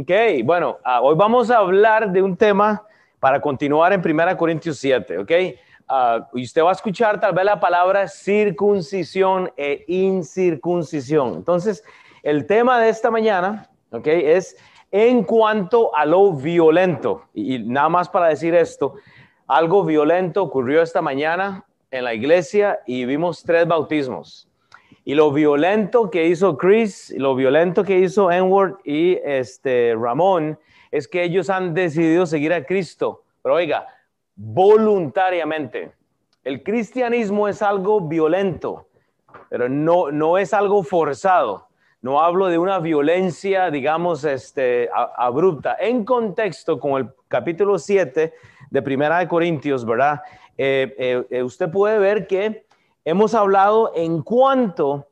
Ok, bueno, ah, hoy vamos a hablar de un tema para continuar en 1 Corintios 7, ok. Uh, y usted va a escuchar tal vez la palabra circuncisión e incircuncisión. Entonces, el tema de esta mañana, ok, es en cuanto a lo violento. Y nada más para decir esto, algo violento ocurrió esta mañana en la iglesia y vimos tres bautismos. Y lo violento que hizo Chris, lo violento que hizo Enward y este Ramón, es que ellos han decidido seguir a Cristo. Pero oiga, voluntariamente. El cristianismo es algo violento, pero no, no es algo forzado. No hablo de una violencia, digamos, este, abrupta. En contexto con el capítulo 7 de Primera de Corintios, ¿verdad? Eh, eh, eh, usted puede ver que hemos hablado en cuanto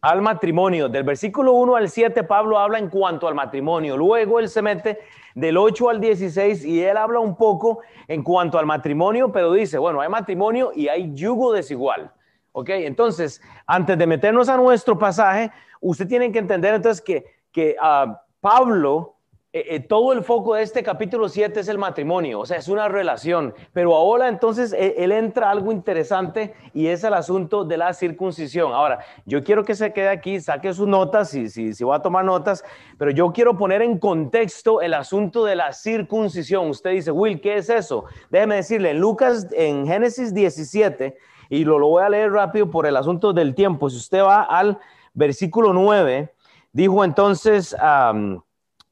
al matrimonio. Del versículo 1 al 7, Pablo habla en cuanto al matrimonio. Luego él se mete del 8 al 16 y él habla un poco en cuanto al matrimonio, pero dice, bueno, hay matrimonio y hay yugo desigual. ¿Ok? Entonces, antes de meternos a nuestro pasaje, usted tiene que entender entonces que, que uh, Pablo eh, eh, todo el foco de este capítulo 7 es el matrimonio, o sea, es una relación. Pero ahora entonces e, él, entra algo interesante y es el asunto de la circuncisión. Ahora, yo quiero que se quede aquí, saque sus notas, si, si, si va a tomar notas, pero yo quiero poner en contexto el asunto de la circuncisión. Usted dice, Will, ¿qué es eso? Déjeme decirle, en Lucas, en Génesis 17, y lo, lo voy a leer rápido por el asunto del tiempo, si usted va al versículo 9, dijo entonces...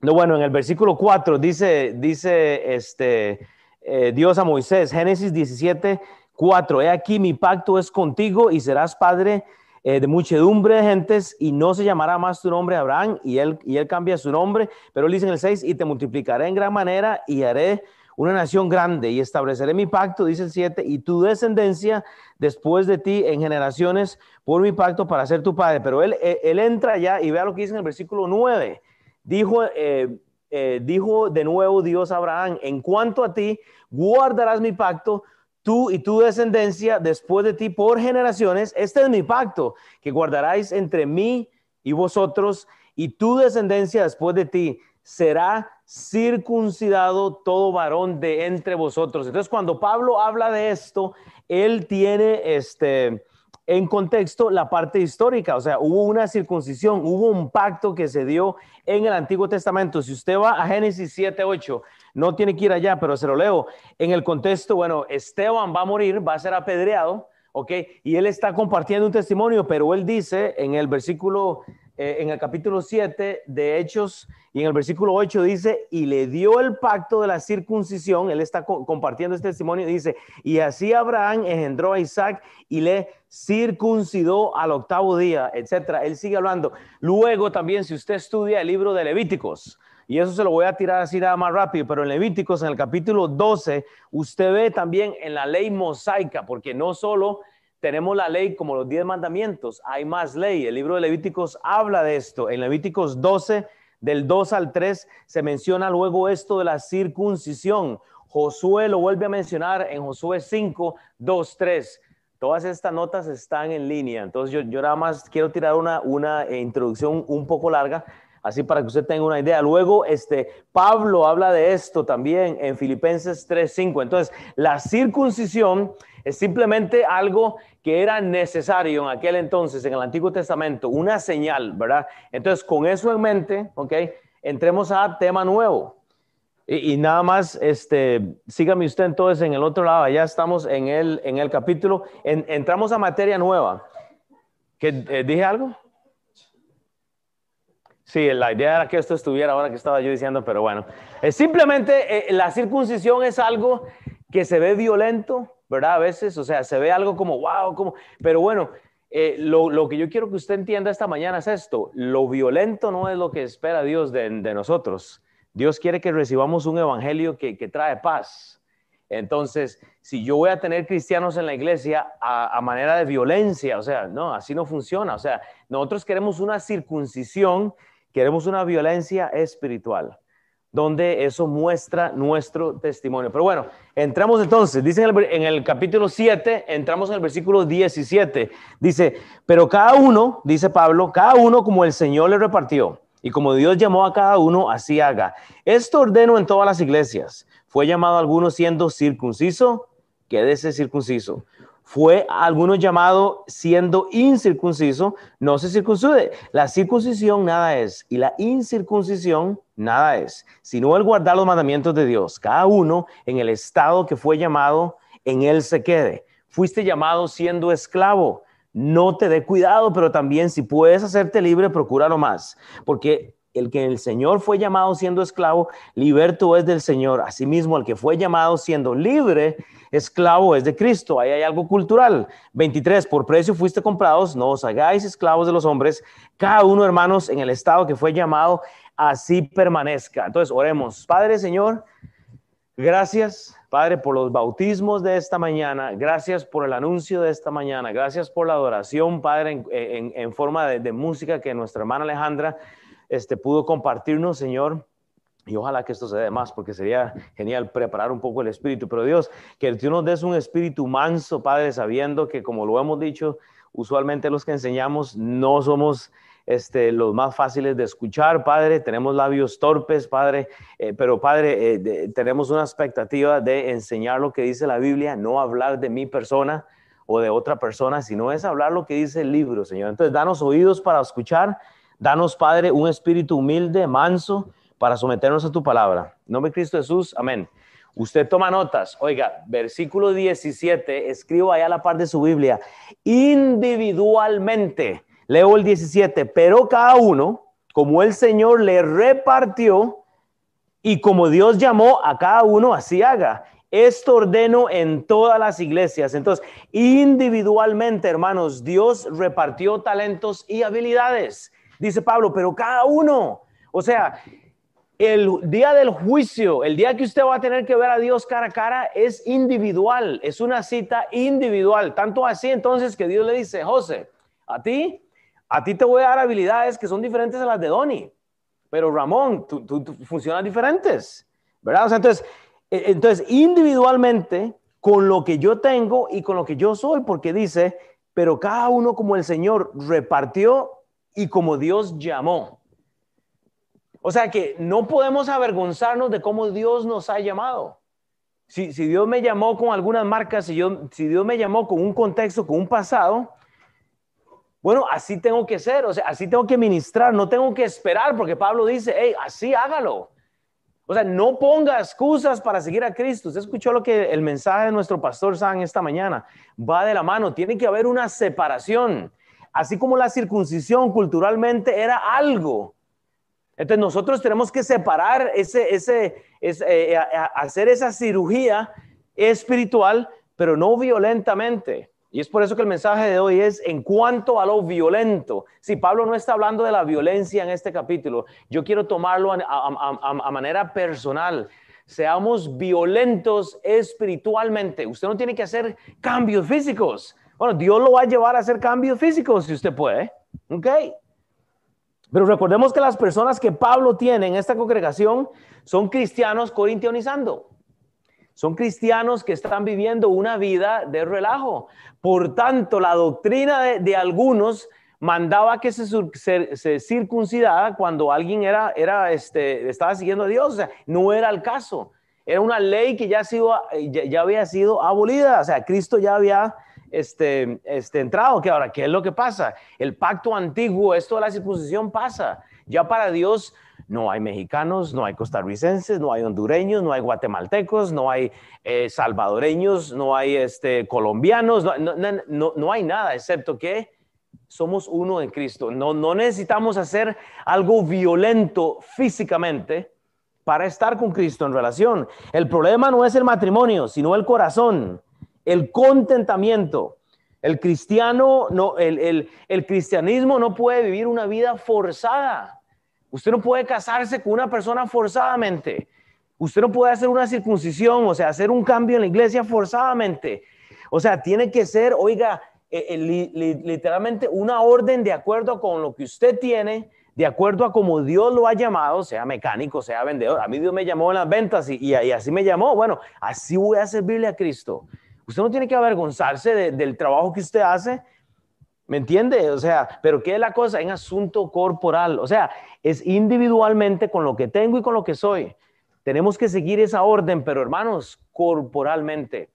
No, bueno, en el versículo 4 dice, dice este, eh, Dios a Moisés, Génesis 17, 4, he aquí mi pacto es contigo y serás padre eh, de muchedumbre de gentes y no se llamará más tu nombre Abraham y él, y él cambia su nombre, pero él dice en el 6, y te multiplicaré en gran manera y haré una nación grande y estableceré mi pacto, dice el 7, y tu descendencia después de ti en generaciones por mi pacto para ser tu padre. Pero él, él entra ya y vea lo que dice en el versículo 9. Dijo, eh, eh, dijo de nuevo Dios a Abraham, en cuanto a ti, guardarás mi pacto, tú y tu descendencia después de ti por generaciones. Este es mi pacto que guardaráis entre mí y vosotros y tu descendencia después de ti. Será circuncidado todo varón de entre vosotros. Entonces, cuando Pablo habla de esto, él tiene este en contexto la parte histórica, o sea, hubo una circuncisión, hubo un pacto que se dio en el Antiguo Testamento. Si usted va a Génesis 7, 8, no tiene que ir allá, pero se lo leo. En el contexto, bueno, Esteban va a morir, va a ser apedreado, ¿ok? Y él está compartiendo un testimonio, pero él dice en el versículo eh, en el capítulo 7 de Hechos y en el versículo 8 dice, y le dio el pacto de la circuncisión, él está compartiendo este testimonio, dice, y así Abraham engendró a Isaac y le circuncidó al octavo día, etcétera. Él sigue hablando. Luego también, si usted estudia el libro de Levíticos, y eso se lo voy a tirar así nada más rápido, pero en Levíticos, en el capítulo 12, usted ve también en la ley mosaica, porque no solo tenemos la ley como los diez mandamientos, hay más ley. El libro de Levíticos habla de esto. En Levíticos 12, del 2 al 3, se menciona luego esto de la circuncisión. Josué lo vuelve a mencionar en Josué 5, 2, 3. Todas estas notas están en línea. Entonces yo, yo nada más quiero tirar una, una introducción un poco larga, así para que usted tenga una idea. Luego, este, Pablo habla de esto también en Filipenses 3, 5. Entonces, la circuncisión es simplemente algo que era necesario en aquel entonces, en el Antiguo Testamento, una señal, ¿verdad? Entonces, con eso en mente, ¿ok? Entremos a tema nuevo. Y, nada más, este, sígame usted entonces en el otro lado, ya estamos en el, en el capítulo, entramos a materia nueva. ¿Qué, eh, ¿Dije algo? Sí, la idea era que esto estuviera ahora que estaba yo diciendo, pero bueno. Es simplemente eh, la circuncisión es algo que se ve violento, ¿verdad? A veces, o sea, se ve algo como, wow, como, pero bueno, eh, lo, que yo quiero que usted entienda esta mañana es esto, lo violento no es lo que espera Dios de, nosotros. Dios quiere que recibamos un evangelio que, trae paz. Entonces, si yo voy a tener cristianos en la iglesia a, manera de violencia, o sea, no, así no funciona. O sea, nosotros queremos una circuncisión, queremos una violencia espiritual donde eso muestra nuestro testimonio. Pero bueno, entramos entonces, dice en el, capítulo 7, entramos en el versículo 17, dice, pero cada uno, dice Pablo, cada uno como el Señor le repartió. Y como Dios llamó a cada uno, así haga. Esto ordeno en todas las iglesias. Fue llamado a algunos siendo circunciso, quédese circunciso. Fue a algunos llamado siendo incircunciso, no se circuncide. La circuncisión nada es y la incircuncisión nada es, sino el guardar los mandamientos de Dios. Cada uno en el estado que fue llamado, en él se quede. Fuiste llamado siendo esclavo no te dé cuidado, pero también si puedes hacerte libre, procúralo más, porque el que el Señor fue llamado siendo esclavo, liberto es del Señor. Asimismo, el que fue llamado siendo libre, esclavo es de Cristo. Ahí hay algo cultural. 23, por precio fuiste comprados, no os hagáis esclavos de los hombres. Cada uno, hermanos, en el estado que fue llamado, así permanezca. Entonces, oremos. Padre, Señor, gracias Padre, por los bautismos de esta mañana, gracias por el anuncio de esta mañana, gracias por la adoración, Padre, en, forma de, música que nuestra hermana Alejandra este, pudo compartirnos, Señor. Y ojalá que esto se dé más, porque sería genial preparar un poco el espíritu. Pero Dios, que tú nos des un espíritu manso, Padre, sabiendo que, como lo hemos dicho, usualmente los que enseñamos no somos este, los más fáciles de escuchar, Padre. Tenemos labios torpes, Padre, eh, pero Padre, eh, tenemos una expectativa de enseñar lo que dice la Biblia, no hablar de mi persona o de otra persona, sino es hablar lo que dice el libro, Señor. Entonces, danos oídos para escuchar, danos, Padre, un espíritu humilde, manso, para someternos a tu palabra. En nombre de Cristo Jesús, amén. Usted toma notas. Oiga, versículo 17, escribo allá la parte de su Biblia, individualmente Leo el 17, pero cada uno, como el Señor le repartió y como Dios llamó a cada uno, así haga. Esto ordeno en todas las iglesias. Entonces, individualmente, hermanos, Dios repartió talentos y habilidades. Dice Pablo, pero cada uno, o sea, el día del juicio, el día que usted va a tener que ver a Dios cara a cara, es individual, es una cita individual. Tanto así entonces que Dios le dice, José, a ti a ti te voy a dar habilidades que son diferentes a las de Donnie, pero Ramón, tú, tú, funcionas diferentes, ¿verdad? O sea, entonces, e, entonces, individualmente, con lo que yo tengo y con lo que yo soy, porque dice, pero cada uno como el Señor repartió y como Dios llamó. O sea que no podemos avergonzarnos de cómo Dios nos ha llamado. Si, si Dios me llamó con algunas marcas, si, yo, si Dios me llamó con un contexto, con un pasado, bueno, así tengo que ser, o sea, así tengo que ministrar, no tengo que esperar, porque Pablo dice, hey, así hágalo. O sea, no ponga excusas para seguir a Cristo. Usted escuchó lo que el mensaje de nuestro pastor San esta mañana. Va de la mano, tiene que haber una separación. Así como la circuncisión culturalmente era algo. Entonces nosotros tenemos que separar ese, ese, eh, hacer esa cirugía espiritual, pero no violentamente. Y es por eso que el mensaje de hoy es en cuanto a lo violento. Si Pablo no está hablando de la violencia en este capítulo, yo quiero tomarlo a, manera personal. Seamos violentos espiritualmente. Usted no tiene que hacer cambios físicos. Bueno, Dios lo va a llevar a hacer cambios físicos si usted puede. ¿Ok? Pero recordemos que las personas que Pablo tiene en esta congregación son cristianos corintianizando. Son cristianos que están viviendo una vida de relajo. Por tanto, la doctrina de, algunos mandaba que se, circuncidara cuando alguien era, este, estaba siguiendo a Dios. O sea, no era el caso. Era una ley que ya, había sido abolida. O sea, Cristo ya había este, este, entrado. Que ahora, ¿qué es lo que pasa? El pacto antiguo, esto de la circuncisión pasa. Ya para Dios no hay mexicanos, no hay costarricenses, no hay hondureños, no hay guatemaltecos, no hay eh, salvadoreños, no hay este, colombianos, no, hay nada excepto que somos uno en Cristo. No, no necesitamos hacer algo violento físicamente para estar con Cristo en relación. El problema no es el matrimonio, sino el corazón, el contentamiento. El cristiano, no, el, el cristianismo no puede vivir una vida forzada. Usted no puede casarse con una persona forzadamente. Usted no puede hacer una circuncisión, o sea, hacer un cambio en la iglesia forzadamente. O sea, tiene que ser, oiga, eh, eh, literalmente una orden de acuerdo con lo que usted tiene, de acuerdo a como Dios lo ha llamado, sea mecánico, sea vendedor. A mí Dios me llamó en las ventas y, así me llamó. Bueno, así voy a servirle a Cristo. Usted no tiene que avergonzarse del trabajo que usted hace ¿Me entiende? O sea, pero ¿qué es la cosa? En asunto corporal. O sea, es individualmente con lo que tengo y con lo que soy. Tenemos que seguir esa orden, pero hermanos, corporalmente.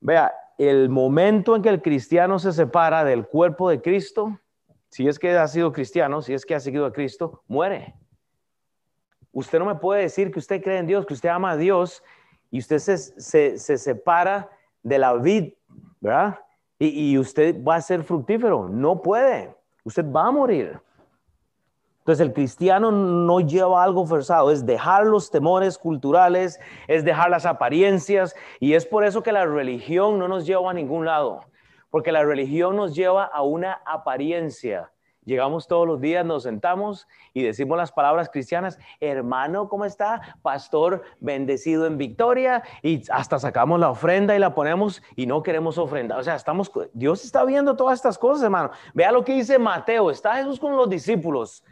Vea, el momento en que el cristiano se separa del cuerpo de Cristo, si es que ha sido cristiano, si es que ha seguido a Cristo, muere. Usted no me puede decir que usted cree en Dios, que usted ama a Dios y usted se, se separa de la vid, ¿verdad? Y, usted va a ser fructífero. No puede. Usted va a morir. Entonces el cristiano no lleva algo forzado, es dejar los temores culturales, es dejar las apariencias y es por eso que la religión no nos lleva a ningún lado, porque la religión nos lleva a una apariencia Llegamos todos los días, nos sentamos y decimos las palabras cristianas, hermano, ¿cómo está? Pastor, bendecido en victoria, y hasta sacamos la ofrenda y la ponemos y no queremos ofrenda. O sea, estamos, Dios está viendo todas estas cosas, hermano. Vea lo que dice Mateo, está Jesús con los discípulos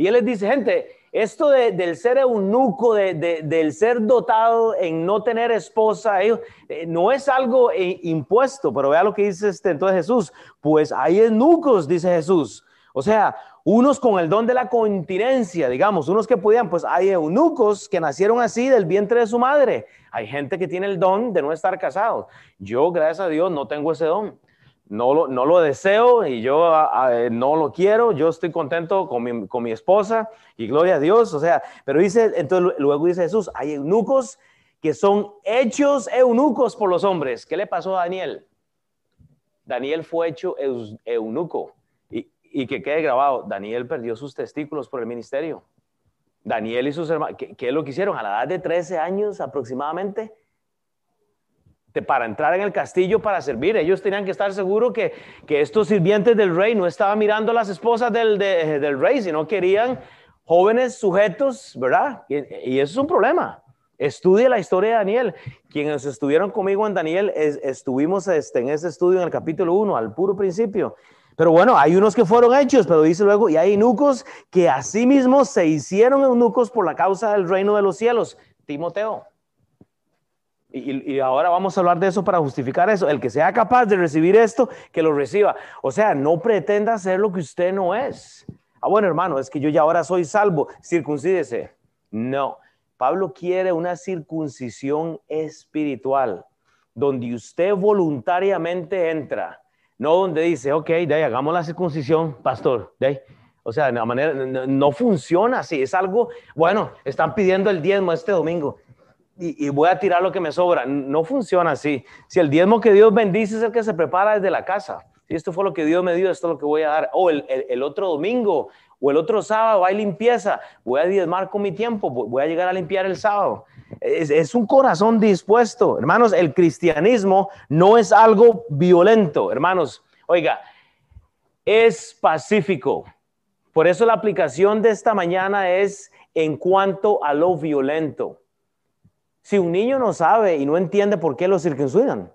y él les dice, gente, esto del ser eunuco, del ser dotado en no tener esposa, eh, no es algo eh, impuesto, pero vea lo que dice este, entonces Jesús, pues hay eunucos, dice Jesús o sea, unos con el don de la continencia, digamos, unos que podían, pues hay eunucos que nacieron así del vientre de su madre. Hay gente que tiene el don de no estar casado. Yo, gracias a Dios, no tengo ese don. No lo, deseo y yo no lo quiero. Yo estoy contento con mi, con mi esposa y gloria a Dios. O sea, pero dice, entonces luego dice Jesús, hay eunucos que son hechos eunucos por los hombres. ¿Qué le pasó a Daniel? Daniel fue hecho eunuco y que quede grabado, Daniel perdió sus testículos por el ministerio. Daniel y sus hermanos, ¿qué, es lo que hicieron? A la edad de 13 años aproximadamente, para entrar en el castillo para servir, ellos tenían que estar seguros que, que estos sirvientes del rey no estaban mirando a las esposas del, del rey, sino querían jóvenes sujetos, ¿verdad? Y, y, eso es un problema. Estudie la historia de Daniel. Quienes estuvieron conmigo en Daniel, estuvimos este, en ese estudio en el capítulo 1, al puro principio. Pero bueno, hay unos que fueron hechos, pero dice luego, y hay eunucos que asimismo se hicieron eunucos por la causa del reino de los cielos. Timoteo. Y, y, ahora vamos a hablar de eso para justificar eso. El que sea capaz de recibir esto, que lo reciba. O sea, no pretenda ser lo que usted no es. Ah, bueno, hermano, es que yo ya ahora soy salvo. Circuncídese. No. Pablo quiere una circuncisión espiritual, donde usted voluntariamente entra no donde dice, ok, de ahí hagamos la circuncisión, pastor, de ahí. O sea, de manera, no, funciona así, es algo, bueno, están pidiendo el diezmo este domingo y, voy a tirar lo que me sobra. No funciona así. Si el diezmo que Dios bendice es el que se prepara desde la casa, si esto fue lo que Dios me dio, esto es lo que voy a dar. O el, el otro domingo o el otro sábado hay limpieza, voy a diezmar con mi tiempo, voy a llegar a limpiar el sábado. Es, un corazón dispuesto. Hermanos, el cristianismo no es algo violento. Hermanos, oiga, es pacífico. Por eso la aplicación de esta mañana es en cuanto a lo violento. Si un niño no sabe y no entiende por qué lo circuncidan,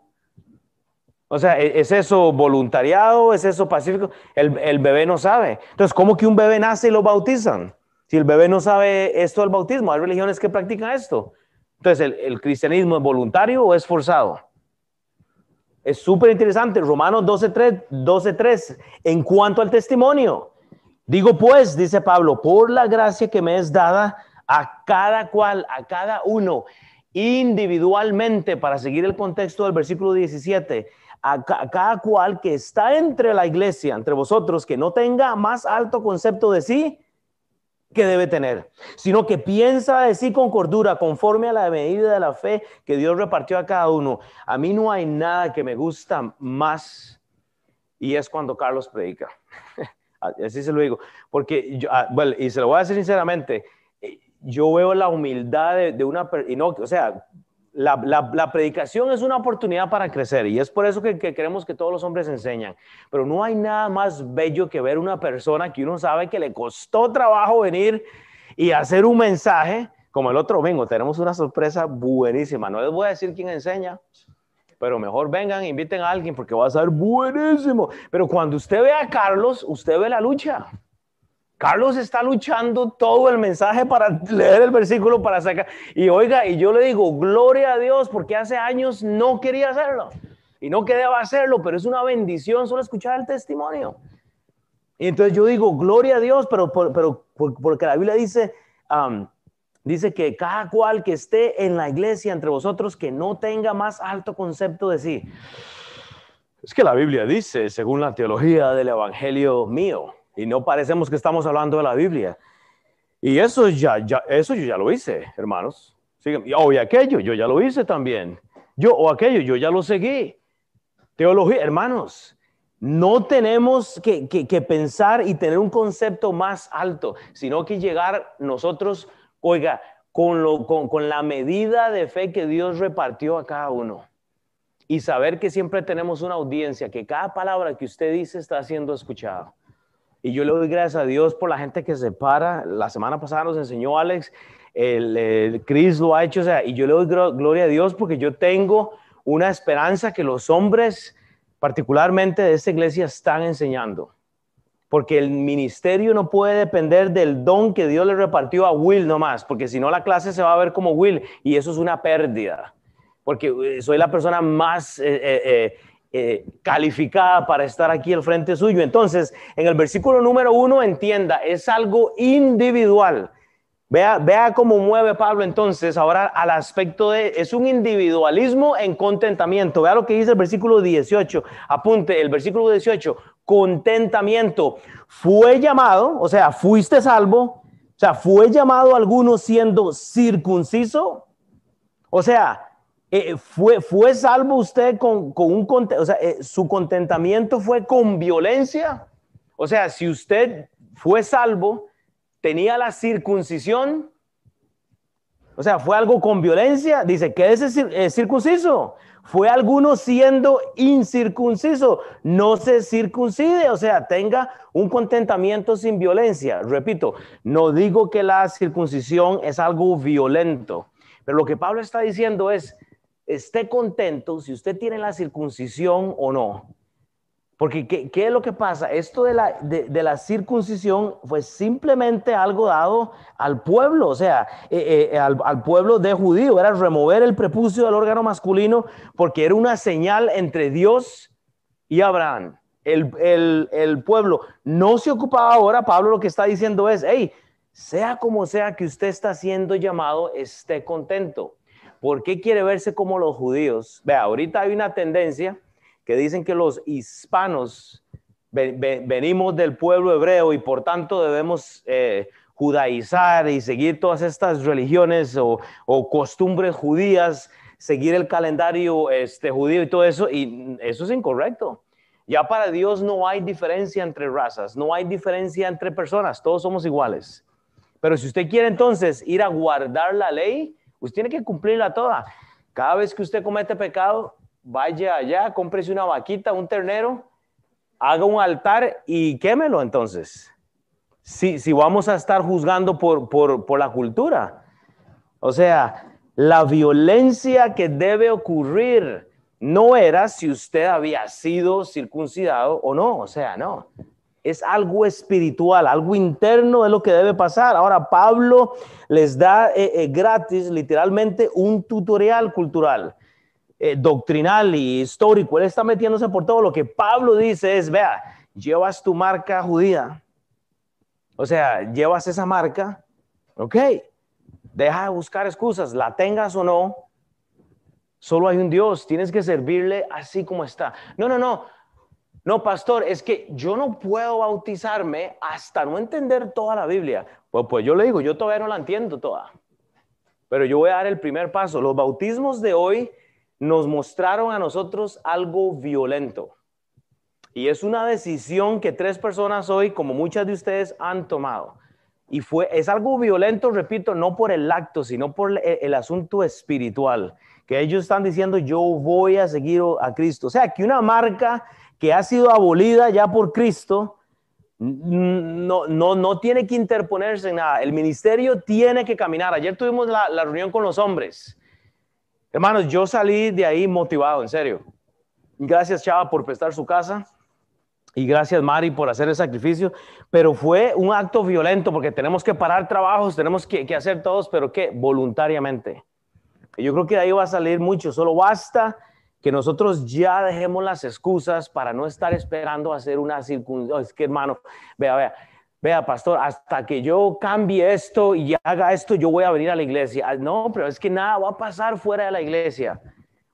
o sea, ¿e-, ¿es eso voluntariado? ¿Es eso pacífico? El, el, bebé no sabe. Entonces, ¿cómo que un bebé nace y lo bautizan? Si el bebé no sabe esto del bautismo, hay religiones que practican esto. Entonces, ¿el, cristianismo es voluntario o es forzado? Es súper interesante. Romanos 12.3, 12, en cuanto al testimonio. Digo pues, dice Pablo, por la gracia que me es dada a cada cual, a cada uno, individualmente, para seguir el contexto del versículo 17, a, cada cual que está entre la iglesia, entre vosotros, que no tenga más alto concepto de sí que debe tener, sino que piensa de sí con cordura, conforme a la medida de la fe que Dios repartió a cada uno. A mí no hay nada que me gusta más y es cuando Carlos predica. Así se lo digo, porque yo, ah, bueno, y se lo voy a decir sinceramente, eh, yo veo la humildad de, una, y no, o sea, la, predicación es una oportunidad para crecer y es por eso que, queremos que todos los hombres enseñan. Pero no hay nada más bello que ver una persona que uno sabe que le costó trabajo venir y hacer un mensaje como el otro domingo. Tenemos una sorpresa buenísima. No les voy a decir quién enseña, pero mejor vengan, inviten a alguien porque va a ser buenísimo. Pero cuando usted ve a Carlos, usted ve la lucha. Carlos está luchando todo el mensaje para leer el versículo para sacar. Y oiga, y yo le digo, gloria a Dios, porque hace años no quería hacerlo. Y no que deba hacerlo, pero es una bendición solo escuchar el testimonio. Y entonces yo digo, gloria a Dios, pero, pero porque la Biblia dice, dice que cada cual que esté en la iglesia entre vosotros, que no tenga más alto concepto de sí. Es que la Biblia dice, según la teología del Evangelio mío, y no parecemos que estamos hablando de la Biblia. Y eso ya, ya eso yo ya lo hice, hermanos. Y, oh, y aquello, yo ya lo hice también. Yo, o aquello, yo ya lo seguí. Teología, hermanos, no tenemos que, pensar y tener un concepto más alto, sino que llegar nosotros, oiga, con, lo, con, la medida de fe que Dios repartió a cada uno. Y saber que siempre tenemos una audiencia, que cada palabra que usted dice está siendo escuchada. Y yo le doy gracias a Dios por la gente que se para. La semana pasada nos enseñó Alex, el, el Chris lo ha hecho, o sea, y yo le doy gloria a Dios porque yo tengo una esperanza que los hombres, particularmente de esta iglesia, están enseñando. Porque el ministerio no puede depender del don que Dios le repartió a Will nomás, porque si no la clase se va a ver como Will y eso es una pérdida. Porque eh, soy la persona más eh, eh, calificada para estar aquí al frente suyo. Entonces, en el versículo número uno, entienda, es algo individual. Vea, vea cómo mueve Pablo entonces ahora al aspecto de, es un individualismo en contentamiento. Vea lo que dice el versículo 18. Apunte el versículo 18. Contentamiento. Fue llamado, o sea, fuiste salvo. O sea, fue llamado alguno siendo circunciso. O sea, eh, fue, fue salvo usted con, con un, o sea, eh, su contentamiento fue con violencia. O sea, si usted fue salvo, tenía la circuncisión, o sea, fue algo con violencia, dice, que ese eh, circunciso, fue alguno siendo incircunciso, no se circuncide, o sea, tenga un contentamiento sin violencia. Repito, no digo que la circuncisión es algo violento, pero lo que Pablo está diciendo es, esté contento si usted tiene la circuncisión o no. Porque ¿qué, es lo que pasa? Esto de la, de, la, circuncisión fue simplemente algo dado al pueblo, o sea, eh, eh, al, pueblo de judío, era remover el prepucio del órgano masculino porque era una señal entre Dios y Abraham. El, el pueblo no se ocupaba ahora, Pablo lo que está diciendo es, hey, sea como sea que usted está siendo llamado, esté contento. ¿Por qué quiere verse como los judíos? Vea, ahorita hay una tendencia que dicen que los hispanos venimos del pueblo hebreo y por tanto debemos eh, judaizar y seguir todas estas religiones o, costumbres judías, seguir el calendario este, judío y todo eso, y eso es incorrecto. Ya para Dios no hay diferencia entre razas, no hay diferencia entre personas, todos somos iguales. Pero si usted quiere entonces ir a guardar la ley, usted tiene que cumplirla toda. Cada vez que usted comete pecado, vaya allá, cómprese una vaquita, un ternero, haga un altar y quémelo entonces. Si, si vamos a estar juzgando por, por, por la cultura. O sea, la violencia que debe ocurrir no era si usted había sido circuncidado o no. O sea, no. Es algo espiritual, algo interno es lo que debe pasar. Ahora, Pablo les da eh, eh, gratis, literalmente, un tutorial cultural. Eh, doctrinal y histórico, él está metiéndose por todo. Lo que Pablo dice es, vea, llevas tu marca judía, o sea, llevas esa marca, ok, deja de buscar excusas, la tengas o no, solo hay un Dios, tienes que servirle así como está. No, no, no, no, pastor, es que yo no puedo bautizarme hasta no entender toda la Biblia. Pues, pues yo le digo, yo todavía no la entiendo toda, pero yo voy a dar el primer paso. Los bautismos de hoy nos mostraron a nosotros algo violento. Y es una decisión que tres personas hoy, como muchas de ustedes, han tomado. Y fue, es algo violento, repito, no por el acto, sino por el, asunto espiritual. Que ellos están diciendo, yo voy a seguir a Cristo. O sea, que una marca que ha sido abolida ya por Cristo, no, no, no tiene que interponerse en nada. El ministerio tiene que caminar. Ayer tuvimos la, la reunión con los hombres Hermanos, yo salí de ahí motivado, en serio. Gracias, Chava, por prestar su casa. Y gracias, Mari, por hacer el sacrificio. Pero fue un acto violento porque tenemos que parar trabajos, tenemos que, hacer todos, pero ¿qué? Voluntariamente. Yo creo que de ahí va a salir mucho. Solo basta que nosotros ya dejemos las excusas para no estar esperando hacer una circuncisión. Es que hermano, vea, vea, vea, pastor, hasta que yo cambie esto y haga esto, yo voy a venir a la iglesia. Ah, no, pero es que nada va a pasar fuera de la iglesia.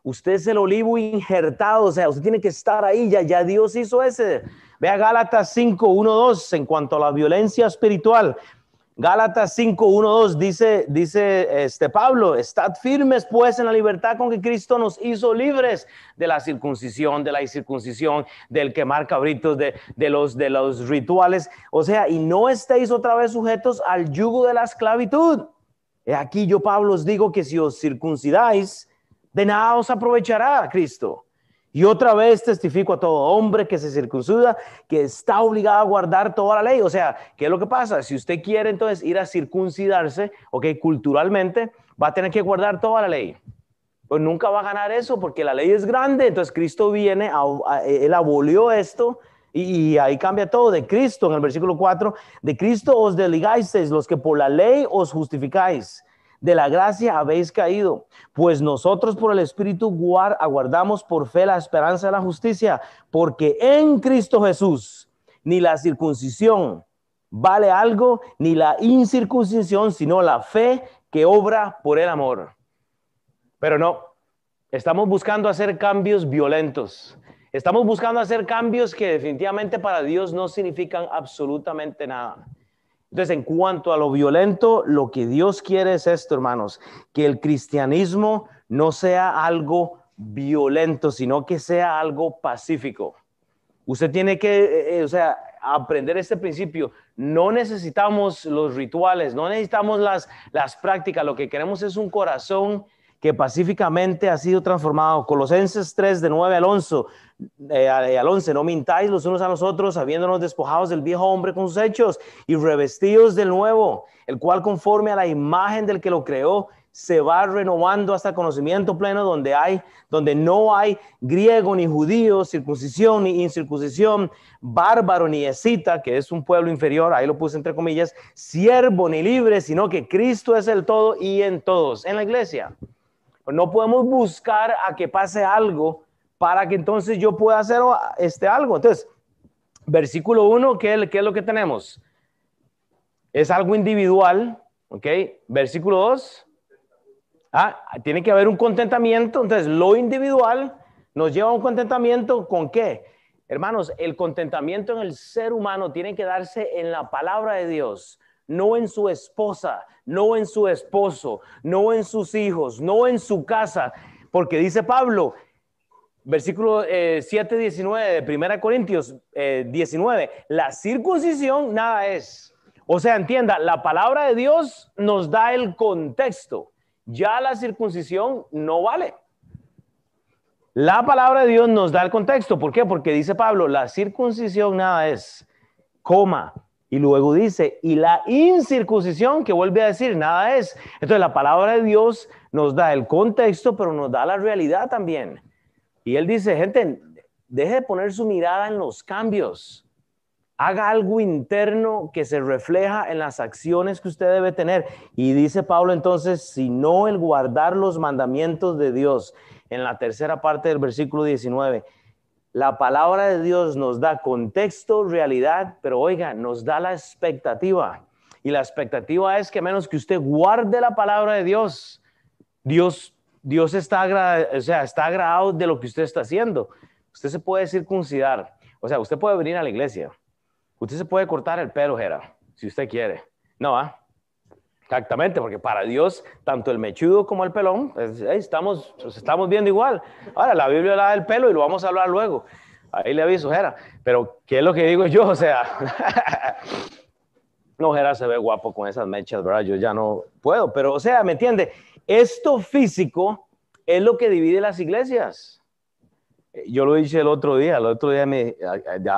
Usted es el olivo injertado, o sea, usted tiene que estar ahí, ya, ya Dios hizo ese. Vea Gálatas 5, 1, 2 en cuanto a la violencia espiritual. Gálatas 5, 1, 2 dice, dice este Pablo, estad firmes pues en la libertad con que Cristo nos hizo libres de la circuncisión, de la incircuncisión, del quemar cabritos, de, de, los, de los rituales. O sea, y no estéis otra vez sujetos al yugo de la esclavitud. Aquí yo, Pablo, os digo que si os circuncidáis, de nada os aprovechará Cristo. Y otra vez testifico a todo hombre que se circuncida que está obligado a guardar toda la ley. O sea, ¿qué es lo que pasa? Si usted quiere entonces ir a circuncidarse, ok, culturalmente, va a tener que guardar toda la ley. Pues nunca va a ganar eso porque la ley es grande. Entonces Cristo viene, él abolió esto y, y, ahí cambia todo. De Cristo, en el versículo 4, de Cristo os desligáis los que por la ley os justificáis de la gracia habéis caído, pues nosotros por el Espíritu aguardamos por fe la esperanza de la justicia, porque en Cristo Jesús ni la circuncisión vale algo, ni la incircuncisión, sino la fe que obra por el amor. Pero no, estamos buscando hacer cambios violentos. Estamos buscando hacer cambios que definitivamente para Dios no significan absolutamente nada. Entonces, en cuanto a lo violento, lo que Dios quiere es esto, hermanos, que el cristianismo no sea algo violento, sino que sea algo pacífico. Usted tiene que, eh, eh, o sea, aprender este principio. No necesitamos los rituales, no necesitamos las, las prácticas, lo que queremos es un corazón que pacíficamente ha sido transformado. Colosenses 3, de 9 al 11, eh, al 11, no mintáis los unos a los otros, habiéndonos despojados del viejo hombre con sus hechos y revestidos del nuevo, el cual conforme a la imagen del que lo creó, se va renovando hasta conocimiento pleno donde hay, donde no hay griego ni judío, circuncisión ni incircuncisión, bárbaro ni escita, que es un pueblo inferior, ahí lo puse entre comillas, siervo ni libre, sino que Cristo es el todo y en todos, en la iglesia. No podemos buscar a que pase algo para que entonces yo pueda hacer este algo. Entonces, versículo 1, ¿qué, ¿qué, es lo que tenemos? Es algo individual, ¿ok? Versículo 2, ah, tiene que haber un contentamiento. Entonces, lo individual nos lleva a un contentamiento con qué? Hermanos, el contentamiento en el ser humano tiene que darse en la palabra de Dios no en su esposa, no en su esposo, no en sus hijos, no en su casa, porque dice Pablo, versículo 7, 19 de 1 Corintios 19, eh, la circuncisión nada es. O sea, entienda, la palabra de Dios nos da el contexto, ya la circuncisión no vale. La palabra de Dios nos da el contexto. ¿Por qué? Porque dice Pablo, la circuncisión nada es, coma, y luego dice, y la incircuncisión, que vuelve a decir, nada es. Entonces la palabra de Dios nos da el contexto, pero nos da la realidad también. Y él dice, gente, deje de poner su mirada en los cambios. Haga algo interno que se refleja en las acciones que usted debe tener. Y dice Pablo entonces, si no el guardar los mandamientos de Dios, en la tercera parte del versículo 19 la palabra de Dios nos da contexto, realidad, pero oiga, nos da la expectativa. Y la expectativa es que menos que usted guarde la palabra de Dios, Dios, Dios está, o sea, está agradado de lo que usted está haciendo. Usted se puede circuncidar. O sea, usted puede venir a la iglesia. Usted se puede cortar el pelo, Jera, si usted quiere. No, ¿ah? Exactamente, porque para Dios, tanto el mechudo como el pelón, pues, estamos, pues, estamos viendo igual. Ahora, la Biblia habla del pelo y lo vamos a hablar luego. Ahí le aviso, Jera. Pero, ¿qué es lo que digo yo? O sea, no, Jera se ve guapo con esas mechas, ¿verdad? Yo ya no puedo, pero, o sea, ¿me entiende? Esto físico es lo que divide las iglesias. Yo lo dije el otro día, el otro día me,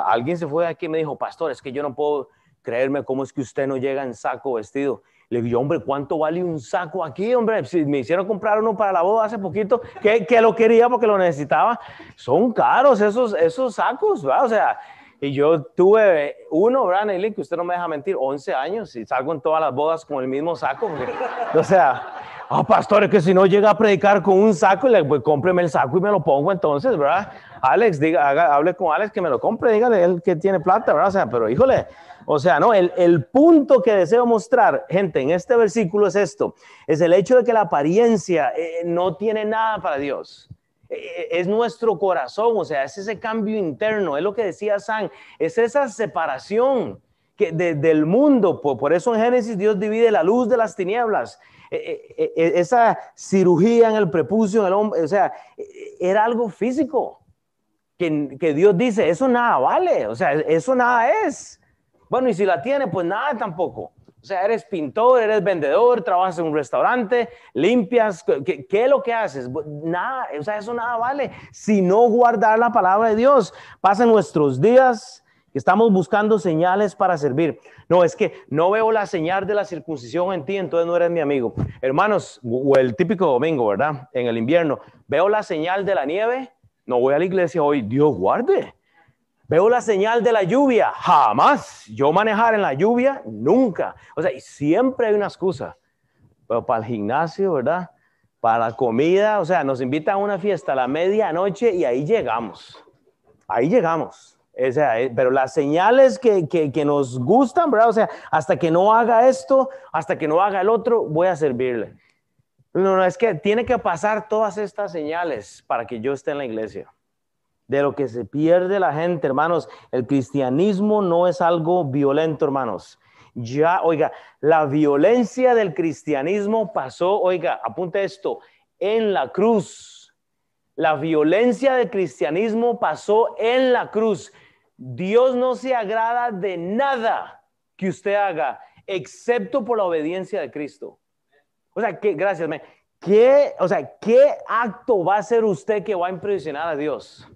alguien se fue aquí y me dijo, pastor, es que yo no puedo creerme cómo es que usted no llega en saco vestido. Le digo, hombre, ¿cuánto vale un saco aquí, hombre? Si me hicieron comprar uno para la boda hace poquito, que, que lo quería porque lo necesitaba. Son caros esos, esos sacos, ¿verdad? O sea, y yo tuve uno, ¿verdad, Nelly? Que usted no me deja mentir, 11 años y salgo en todas las bodas con el mismo saco. o sea, ah, pastor, es que si no llega a predicar con un saco, le, pues cómpreme el saco y me lo pongo entonces, ¿verdad? Alex, diga, hable con Alex que me lo compre, dígale él que tiene plata, ¿verdad? O sea, pero híjole, o sea, no, el, el, punto que deseo mostrar, gente, en este versículo es esto, es el hecho de que la apariencia eh, no tiene nada para Dios. Eh, eh, es nuestro corazón, o sea, es ese cambio interno, es lo que decía San, es esa separación que del mundo, por, por, eso en Génesis Dios divide la luz de las tinieblas, esa cirugía en el prepucio, en el hombre, o sea, era algo físico, que, que Dios dice, eso nada vale, o sea, eso nada es. Bueno, y si la tiene, pues nada tampoco. O sea, eres pintor, eres vendedor, trabajas en un restaurante, limpias, ¿qué, es lo que haces? Nada, o sea, eso nada vale. Si no guardar la palabra de Dios, pasan nuestros días estamos buscando señales para servir. No, es que no veo la señal de la circuncisión en ti, entonces no eres mi amigo. Hermanos, o el típico domingo, ¿verdad? En el invierno, veo la señal de la nieve, no voy a la iglesia hoy, Dios guarde. Veo la señal de la lluvia, jamás. Yo manejar en la lluvia, nunca. O sea, siempre hay una excusa. Pero para el gimnasio, ¿verdad? Para la comida, o sea, nos invitan a una fiesta a la medianoche y ahí llegamos. Ahí llegamos. O sea, eh, pero las señales que, que, nos gustan, ¿verdad? O sea, hasta que no haga esto, hasta que no haga el otro, voy a servirle. No, no, es que tiene que pasar todas estas señales para que yo esté en la iglesia de lo que se pierde la gente, hermanos. El cristianismo no es algo violento, hermanos. Ya, oiga, la violencia del cristianismo pasó, oiga, apunte esto, en la cruz. La violencia del cristianismo pasó en la cruz. Dios no se agrada de nada que usted haga, excepto por la obediencia de Cristo. O sea, que, gracias, ¿qué, o sea, ¿qué acto va a hacer usted que va a impresionar a Dios?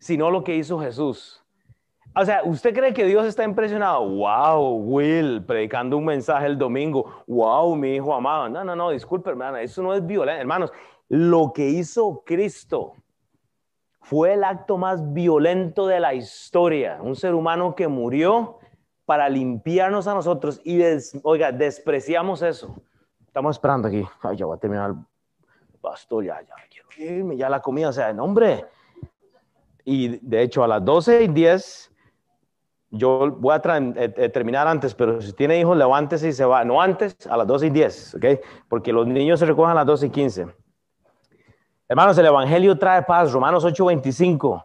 sino lo que hizo Jesús. O sea, ¿usted cree que Dios está impresionado? Wow, Will, predicando un mensaje el domingo. Wow, mi hijo amado. No, no, no, disculpe, hermana, eso no es violento. Hermanos, lo que hizo Cristo fue el acto más violento de la historia. Un ser humano que murió para limpiarnos a nosotros y, oiga, despreciamos eso. Estamos esperando aquí. Ay, ya voy a terminar pastor, ya, ya quiero irme, ya la comida. O sea, no, hombre y de hecho a las 12 y 10, yo voy a eh, eh, terminar antes, pero si tiene hijos, levántese y se va. No antes, a las 12 y 10, ¿ok? Porque los niños se recogen a las 12 y 15. Hermanos, el Evangelio trae paz, Romanos 8:25.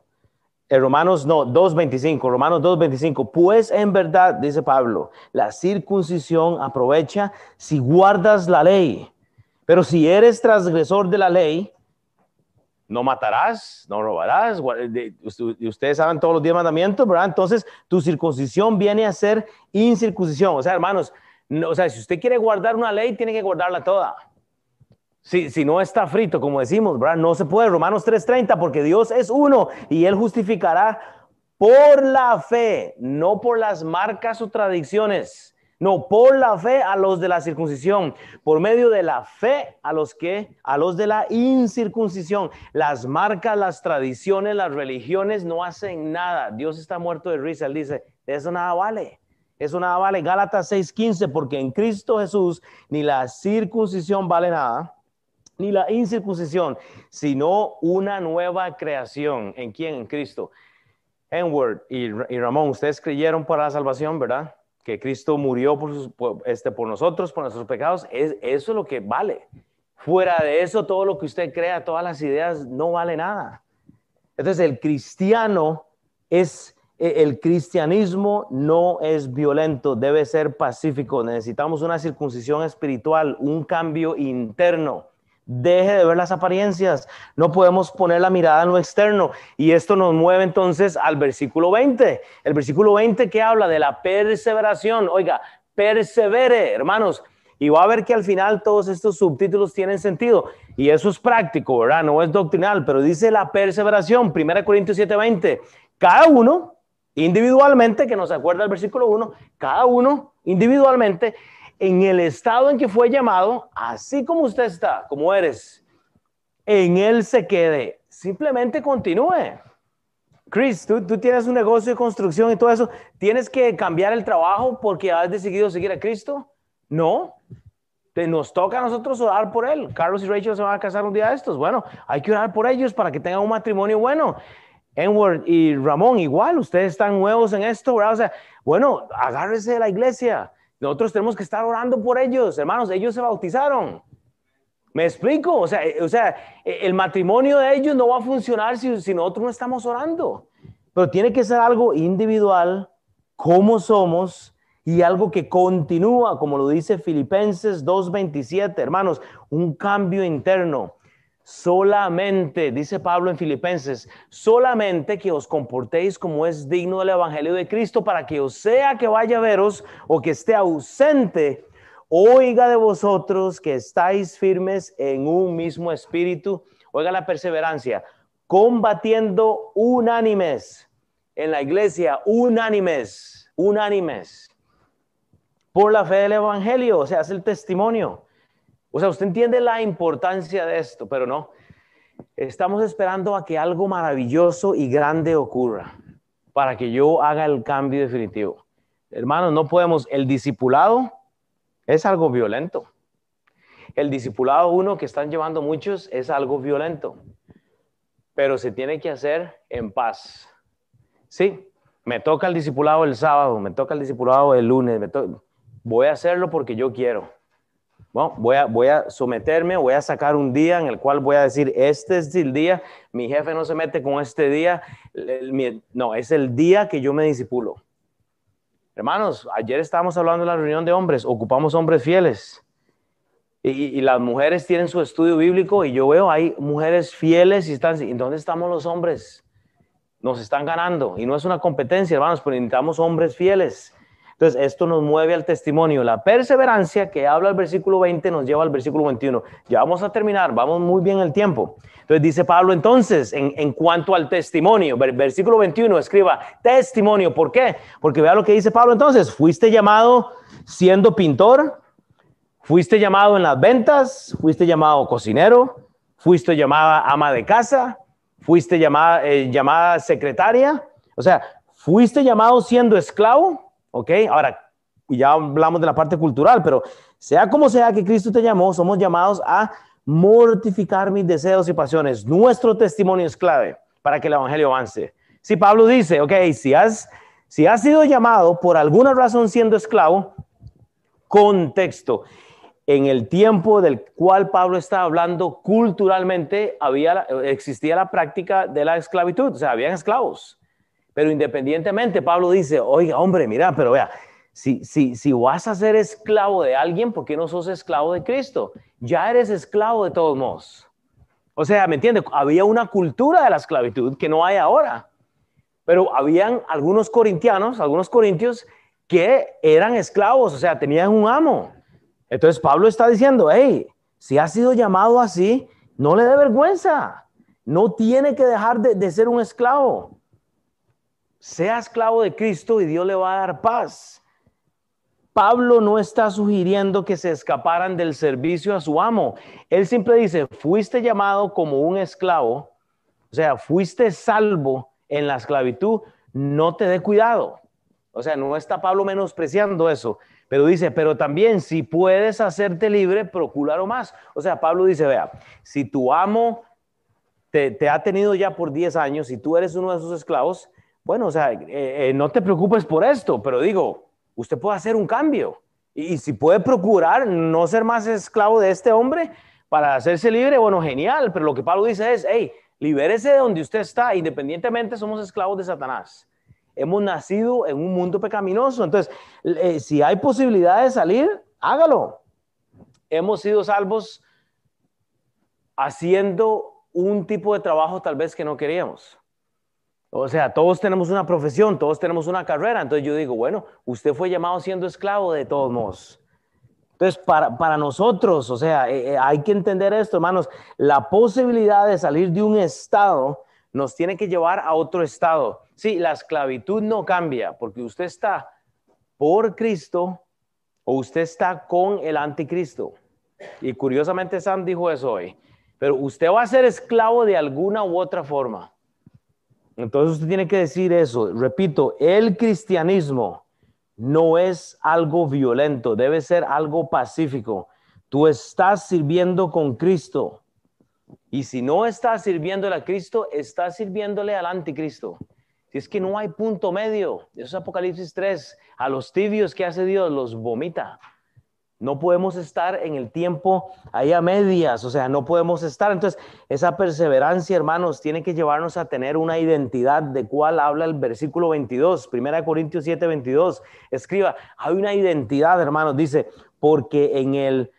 Eh, Romanos no, 2.25, Romanos 2.25. Pues en verdad, dice Pablo, la circuncisión aprovecha si guardas la ley. Pero si eres transgresor de la ley, no matarás, no robarás, ustedes saben todos los diez mandamientos, ¿verdad? Entonces, tu circuncisión viene a ser incircuncisión. O sea, hermanos, o sea, si usted quiere guardar una ley, tiene que guardarla toda. Si, si no está frito, como decimos. No se puede. Romanos 3:30, porque Dios es uno y Él justificará por la fe, no por las marcas o tradiciones. No, por la fe a los de la circuncisión, por medio de la fe a los que, a los de la incircuncisión. Las marcas, las tradiciones, las religiones no hacen nada. Dios está muerto de risa. Él dice, eso nada vale. Eso nada vale. Gálatas 6:15, porque en Cristo Jesús ni la circuncisión vale nada, ni la incircuncisión, sino una nueva creación. ¿En quién? En Cristo. Enward y, Ramón, ustedes creyeron para la salvación, ¿verdad? que Cristo murió por, este, por nosotros, por nuestros pecados, es, eso es lo que vale. Fuera de eso, todo lo que usted crea, todas las ideas, no vale nada. Entonces, el cristiano es, e, el cristianismo no es violento, debe ser pacífico. Necesitamos una circuncisión espiritual, un cambio interno. Deje de ver las apariencias. No podemos poner la mirada en lo externo. Y esto nos mueve entonces al versículo 20. El versículo 20 que habla de la perseveración. Oiga, persevere, hermanos. Y va a ver que al final todos estos subtítulos tienen sentido. Y eso es práctico, ¿verdad? No es doctrinal, pero dice la perseveración. 1 Corintios 7:20. Cada uno individualmente, que nos acuerda el versículo 1, cada uno individualmente en el estado en que fue llamado, así como usted está, como eres, en él se quede. Simplemente continúe. Chris, ¿tú, tienes un negocio de construcción y todo eso, ¿tienes que cambiar el trabajo porque has decidido seguir a Cristo? No. nos toca a nosotros orar por él. Carlos y Rachel se van a casar un día de estos. Bueno, hay que orar por ellos para que tengan un matrimonio bueno. Enward y Ramón, igual, ustedes están nuevos en esto, ¿verdad? O sea, bueno, agárrese de la iglesia. Nosotros tenemos que estar orando por ellos, hermanos. Ellos se bautizaron. ¿Me explico? O sea, eh, o sea, eh, el matrimonio de ellos no va a funcionar si, si nosotros no estamos orando. Pero tiene que ser algo individual, como somos, y algo que continúa, como lo dice Filipenses 2.27, hermanos, un cambio interno. Solamente, dice Pablo en Filipenses, solamente que os comportéis como es digno del Evangelio de Cristo para que os sea que vaya a veros o que esté ausente, oiga de vosotros que estáis firmes en un mismo espíritu, oiga la perseverancia, combatiendo unánimes en la iglesia, unánimes, unánimes por la fe del Evangelio, o sea, es el testimonio. O sea, usted entiende la importancia de esto, pero no. Estamos esperando a que algo maravilloso y grande ocurra para que yo haga el cambio definitivo. Hermanos, no podemos, el discipulado es algo violento. El discipulado uno que están llevando muchos es algo violento, pero se tiene que hacer en paz. Sí, me toca el discipulado el sábado, me toca el discipulado el lunes, me voy a hacerlo porque yo quiero. Bueno, voy a, voy a someterme, voy a sacar un día en el cual voy a decir, este es el día, mi jefe no se mete con este día, no, es el día que yo me disipulo. Hermanos, ayer estábamos hablando de la reunión de hombres, ocupamos hombres fieles. Y, las mujeres tienen su estudio bíblico y yo veo, hay mujeres fieles y están, ¿y dónde estamos los hombres? Nos están ganando y no es una competencia, hermanos, pero necesitamos hombres fieles. Entonces, esto nos mueve al testimonio. La perseverancia que habla el versículo 20 nos lleva al versículo 21. Ya vamos a terminar, vamos muy bien el tiempo. Entonces dice Pablo entonces, en, cuanto al testimonio, versículo 21, escriba testimonio. ¿Por qué? Porque vea lo que dice Pablo entonces. Fuiste llamado siendo pintor, fuiste llamado en las ventas, fuiste llamado cocinero, fuiste llamada ama de casa, fuiste llamada, eh, llamada secretaria. O sea, fuiste llamado siendo esclavo, ¿Ok? Ahora, ya hablamos de la parte cultural, pero sea como sea que Cristo te llamó, somos llamados a mortificar mis deseos y pasiones. Nuestro testimonio es clave para que el Evangelio avance. Si Pablo dice, ok, si has, si has sido llamado por alguna razón siendo esclavo, contexto. En el tiempo del cual Pablo está hablando, culturalmente había, existía la práctica de la esclavitud, o sea, habían esclavos. Pero independientemente, Pablo dice, oiga, hombre, mira, pero vea, si, si, si vas a ser esclavo de alguien, ¿por qué no sos esclavo de Cristo? Ya eres esclavo de todos modos. O sea, ¿me entiende? Había una cultura de la esclavitud que no hay ahora. Pero habían algunos corintianos, algunos corintios que eran esclavos, o sea, tenían un amo. Entonces Pablo está diciendo, hey, si ha sido llamado así, no le dé vergüenza. No tiene que dejar de, de ser un esclavo sea esclavo de Cristo y Dios le va a dar paz. Pablo no está sugiriendo que se escaparan del servicio a su amo. Él siempre dice, fuiste llamado como un esclavo, o sea, fuiste salvo en la esclavitud, no te dé cuidado. O sea, no está Pablo menospreciando eso, pero dice, pero también si puedes hacerte libre, procúralo más. O sea, Pablo dice, vea, si tu amo te, te ha tenido ya por 10 años y tú eres uno de sus esclavos, bueno, o sea, eh, eh, no te preocupes por esto, pero digo, usted puede hacer un cambio. Y, si puede procurar no ser más esclavo de este hombre para hacerse libre, bueno, genial. Pero lo que Pablo dice es, hey, libérese de donde usted está, independientemente somos esclavos de Satanás. Hemos nacido en un mundo pecaminoso. Entonces, eh, si hay posibilidad de salir, hágalo. Hemos sido salvos haciendo un tipo de trabajo tal vez que no queríamos. O sea, todos tenemos una profesión, todos tenemos una carrera. Entonces yo digo, bueno, usted fue llamado siendo esclavo de todos modos. Entonces, para, para nosotros, o sea, eh, eh, hay que entender esto, hermanos, la posibilidad de salir de un estado nos tiene que llevar a otro estado. Sí, la esclavitud no cambia porque usted está por Cristo o usted está con el anticristo. Y curiosamente Sam dijo eso hoy. Pero usted va a ser esclavo de alguna u otra forma. Entonces usted tiene que decir eso. Repito, el cristianismo no es algo violento, debe ser algo pacífico. Tú estás sirviendo con Cristo. Y si no estás sirviéndole a Cristo, estás sirviéndole al anticristo. Si es que no hay punto medio, eso es Apocalipsis 3, a los tibios que hace Dios los vomita. No podemos estar en el tiempo ahí a medias, o sea, no podemos estar. Entonces, esa perseverancia, hermanos, tiene que llevarnos a tener una identidad de cuál habla el versículo 22, 1 Corintios 7, 22. Escriba, hay una identidad, hermanos, dice, porque en el,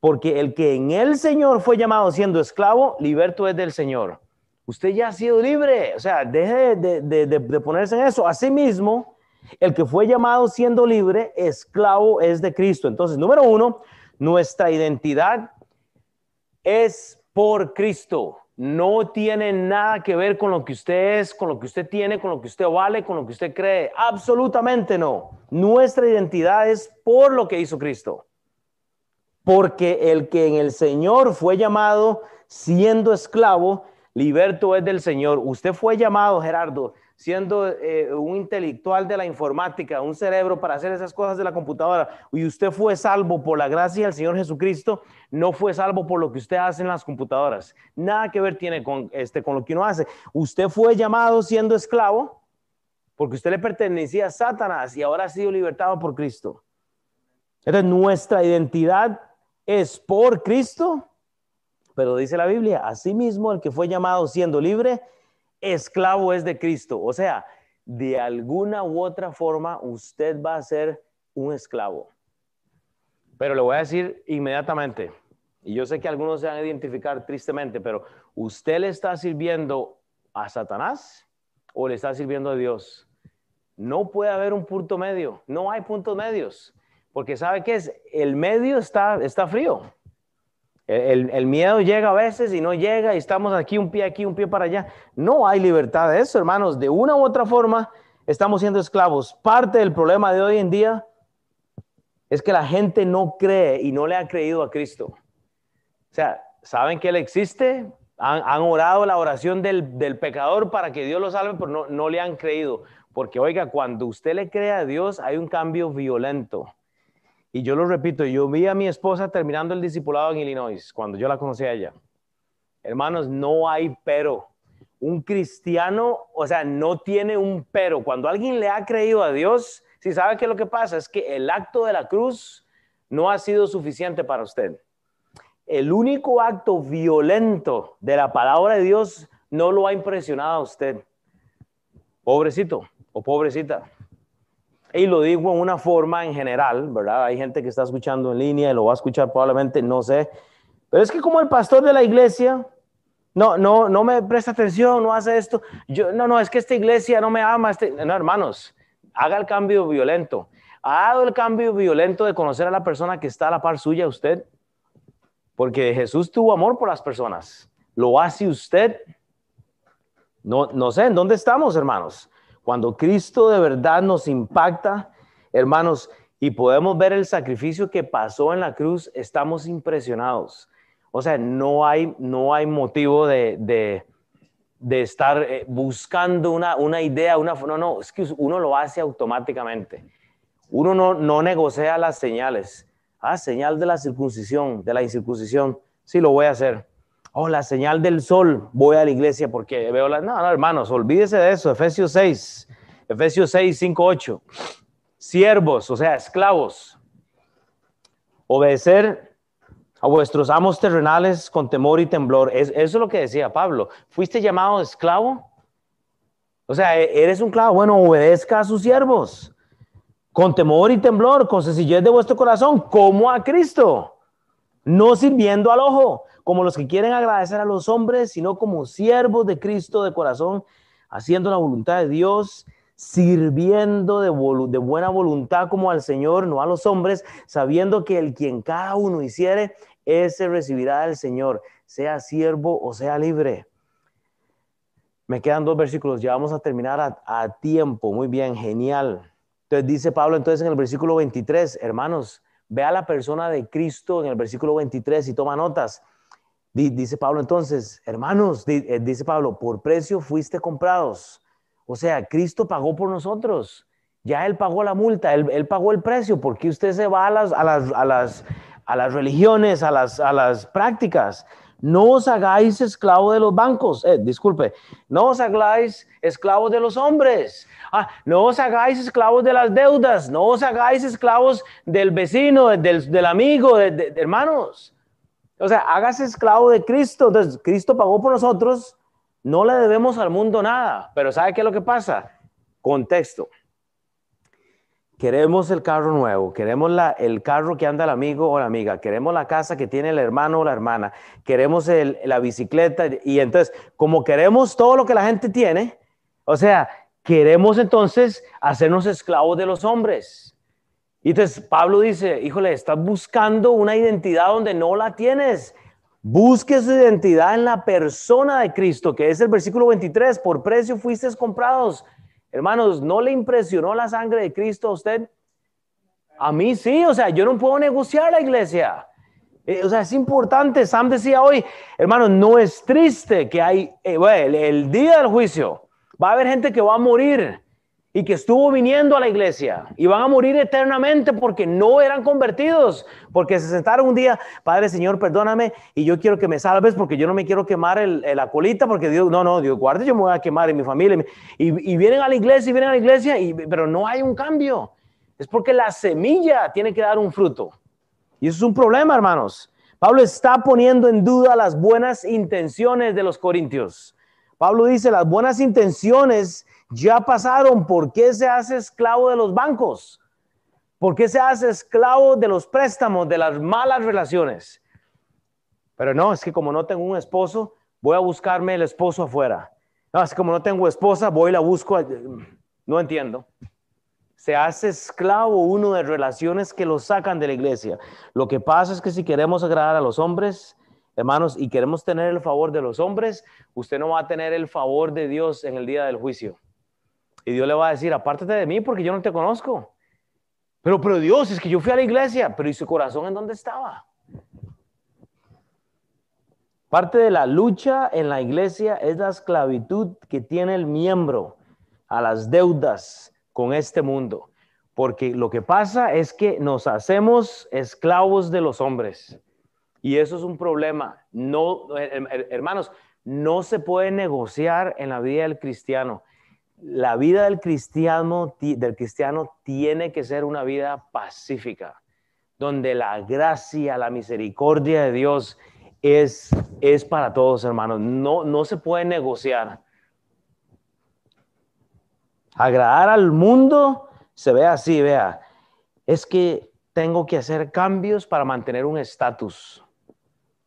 porque el que en el Señor fue llamado siendo esclavo, liberto es del Señor. Usted ya ha sido libre, o sea, deje de, de, de, de ponerse en eso. Asimismo, el que fue llamado siendo libre, esclavo es de Cristo. Entonces, número uno, nuestra identidad es por Cristo. No tiene nada que ver con lo que usted es, con lo que usted tiene, con lo que usted vale, con lo que usted cree. Absolutamente no. Nuestra identidad es por lo que hizo Cristo. Porque el que en el Señor fue llamado siendo esclavo, liberto es del Señor. Usted fue llamado, Gerardo, siendo eh, un intelectual de la informática, un cerebro para hacer esas cosas de la computadora, y usted fue salvo por la gracia del Señor Jesucristo, no fue salvo por lo que usted hace en las computadoras. Nada que ver tiene con, este, con lo que uno hace. Usted fue llamado siendo esclavo porque usted le pertenecía a Satanás y ahora ha sido libertado por Cristo. Nuestra identidad es por Cristo, pero dice la Biblia, asimismo el que fue llamado siendo libre, esclavo es de Cristo. O sea, de alguna u otra forma usted va a ser un esclavo. Pero le voy a decir inmediatamente, y yo sé que algunos se van a identificar tristemente, pero ¿usted le está sirviendo a Satanás o le está sirviendo a Dios? No puede haber un punto medio, no hay puntos medios, porque ¿sabe qué es? El medio está, está frío. El, miedo llega a veces y no llega y estamos aquí un pie aquí, un pie para allá. No hay libertad de eso, hermanos. De una u otra forma estamos siendo esclavos. Parte del problema de hoy en día es que la gente no cree y no le ha creído a Cristo. O sea, saben que Él existe, han, orado la oración del, pecador para que Dios lo salve, pero no, no le han creído. Porque oiga, cuando usted le cree a Dios hay un cambio violento. Y yo lo repito, yo vi a mi esposa terminando el discipulado en Illinois, cuando yo la conocí a ella. Hermanos, no hay pero. Un cristiano, o sea, no tiene un pero. Cuando alguien le ha creído a Dios, si sabe que lo que pasa es que el acto de la cruz no ha sido suficiente para usted. El único acto violento de la palabra de Dios no lo ha impresionado a usted. Pobrecito o pobrecita. Y lo digo en una forma en general, ¿verdad? Hay gente que está escuchando en línea y lo va a escuchar probablemente, no sé. Pero es que como el pastor de la iglesia, no, no, no me presta atención, no hace esto. Yo, no, no, es que esta iglesia no me ama. Este... No, hermanos, haga el cambio violento. ¿Ha dado el cambio violento de conocer a la persona que está a la par suya usted? Porque Jesús tuvo amor por las personas. ¿Lo hace usted? No, no sé, ¿en dónde estamos, hermanos? Cuando Cristo de verdad nos impacta, hermanos, y podemos ver el sacrificio que pasó en la cruz, estamos impresionados. O sea, no hay, no hay motivo de, de, estar eh, buscando una, una, idea, una... No, no, es que uno lo hace automáticamente. Uno no, no negocia las señales. Ah, señal de la circuncisión, de la incircuncisión. Sí, lo voy a hacer. Oh, la señal del sol, voy a la iglesia porque veo la... No, no, hermanos, olvídese de eso. Efesios 6, Efesios 6, 5, 8. Siervos, o sea, esclavos. Obedecer a vuestros amos terrenales con temor y temblor. eso es lo que decía Pablo. ¿Fuiste llamado esclavo? O sea, e, eres un esclavo. Bueno, obedezca a sus siervos con temor y temblor, con sencillez de vuestro corazón, como a Cristo, no sirviendo al ojo como los que quieren agradecer a los hombres, sino como siervos de Cristo de corazón, haciendo la voluntad de Dios, sirviendo de, buena voluntad como al Señor, no a los hombres, sabiendo que el quien cada uno hiciere, ese recibirá del Señor, sea siervo o sea libre. Me quedan dos versículos, ya vamos a terminar a, a tiempo, muy bien, genial. Entonces dice Pablo entonces en el versículo 23, hermanos, ve a la persona de Cristo en el versículo 23 y toma notas. Dice Pablo entonces, hermanos, eh, dice Pablo, por precio fuiste comprados. O sea, Cristo pagó por nosotros. Ya Él pagó la multa, Él, pagó el precio. porque usted se va a las, a las, a las, a las religiones, a las, a las prácticas. No os hagáis esclavos de los bancos, eh, disculpe, no os hagáis esclavos de los hombres, ah, no os hagáis esclavos de las deudas, no os hagáis esclavos del vecino, del, del amigo, de, hermanos. O sea, hágase esclavo de Cristo. Entonces, Cristo pagó por nosotros, no le debemos al mundo nada. Pero ¿sabe qué es lo que pasa? Contexto. Queremos el carro nuevo, queremos la, el carro que anda el amigo o la amiga, queremos la casa que tiene el hermano o la hermana, queremos la bicicleta y entonces, como queremos todo lo que la gente tiene, o sea, queremos entonces hacernos esclavos de los hombres. Y entonces Pablo dice, híjole, estás buscando una identidad donde no la tienes. Busque su identidad en la persona de Cristo, que es el versículo 23, por precio fuisteis comprados. Hermanos, ¿no le impresionó la sangre de Cristo a usted? A mí sí, o sea, yo no puedo negociar la iglesia. Eh, o sea, es importante. Sam decía hoy, hermanos, no es triste que hay, eh, el día del juicio, va a haber gente que va a morir y que estuvo viniendo a la iglesia y van a morir eternamente porque no eran convertidos, porque se sentaron un día, Padre Señor, perdóname y yo quiero que me salves porque yo no me quiero quemar el, la colita porque Dios, no, no, Dios guarde, yo me voy a quemar en mi familia y, vienen a la iglesia y vienen a la iglesia, y, pero no hay un cambio. Es porque la semilla tiene que dar un fruto. Y eso es un problema, hermanos. Pablo está poniendo en duda las buenas intenciones de los corintios. Pablo dice, las buenas intenciones ya pasaron. ¿Por qué se hace esclavo de los bancos? ¿Por qué se hace esclavo de los préstamos, de las malas relaciones? Pero no, es que como no tengo un esposo, voy a buscarme el esposo afuera. No, es como no tengo esposa, voy y la busco. No entiendo. Se hace esclavo uno de relaciones que lo sacan de la iglesia. Lo que pasa es que si queremos agradar a los hombres, hermanos, y queremos tener el favor de los hombres, usted no va a tener el favor de Dios en el día del juicio. Y Dios le va a decir, apártate de mí porque yo no te conozco. Pero, pero Dios, es que yo fui a la iglesia, pero ¿y su corazón en dónde estaba? Parte de la lucha en la iglesia es la esclavitud que tiene el miembro a las deudas con este mundo. Porque lo que pasa es que nos hacemos esclavos de los hombres. Y eso es un problema. No, hermanos, no se puede negociar en la vida del cristiano la vida del cristiano, del cristiano tiene que ser una vida pacífica, donde la gracia, la misericordia de Dios es, es para todos, hermanos. No, no se puede negociar. Agradar al mundo se ve así, vea. Es que tengo que hacer cambios para mantener un estatus.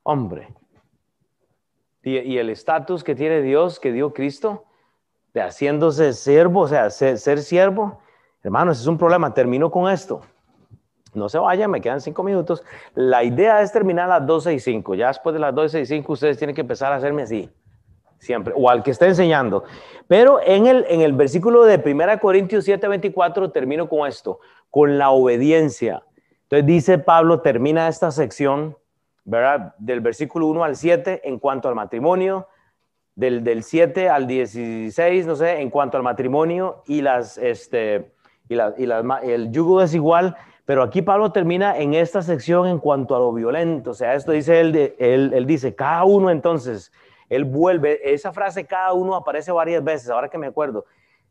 Hombre. Y, y el estatus que tiene Dios, que dio Cristo, de haciéndose siervo, o sea, ser, siervo. Hermanos, es un problema. Termino con esto. No se vayan, me quedan cinco minutos. La idea es terminar a las 12 y 5. Ya después de las 12 y 5 ustedes tienen que empezar a hacerme así. Siempre. O al que esté enseñando. Pero en el, en el versículo de 1 Corintios 7, 24 termino con esto. Con la obediencia. Entonces dice Pablo, termina esta sección, ¿verdad? Del versículo 1 al 7 en cuanto al matrimonio del, del 7 al 16, no sé, en cuanto al matrimonio y, las, este, y, la, y el yugo desigual, pero aquí Pablo termina en esta sección en cuanto a lo violento, o sea, esto dice él, de, él, él dice, cada uno entonces, él vuelve, esa frase cada uno aparece varias veces, ahora que me acuerdo,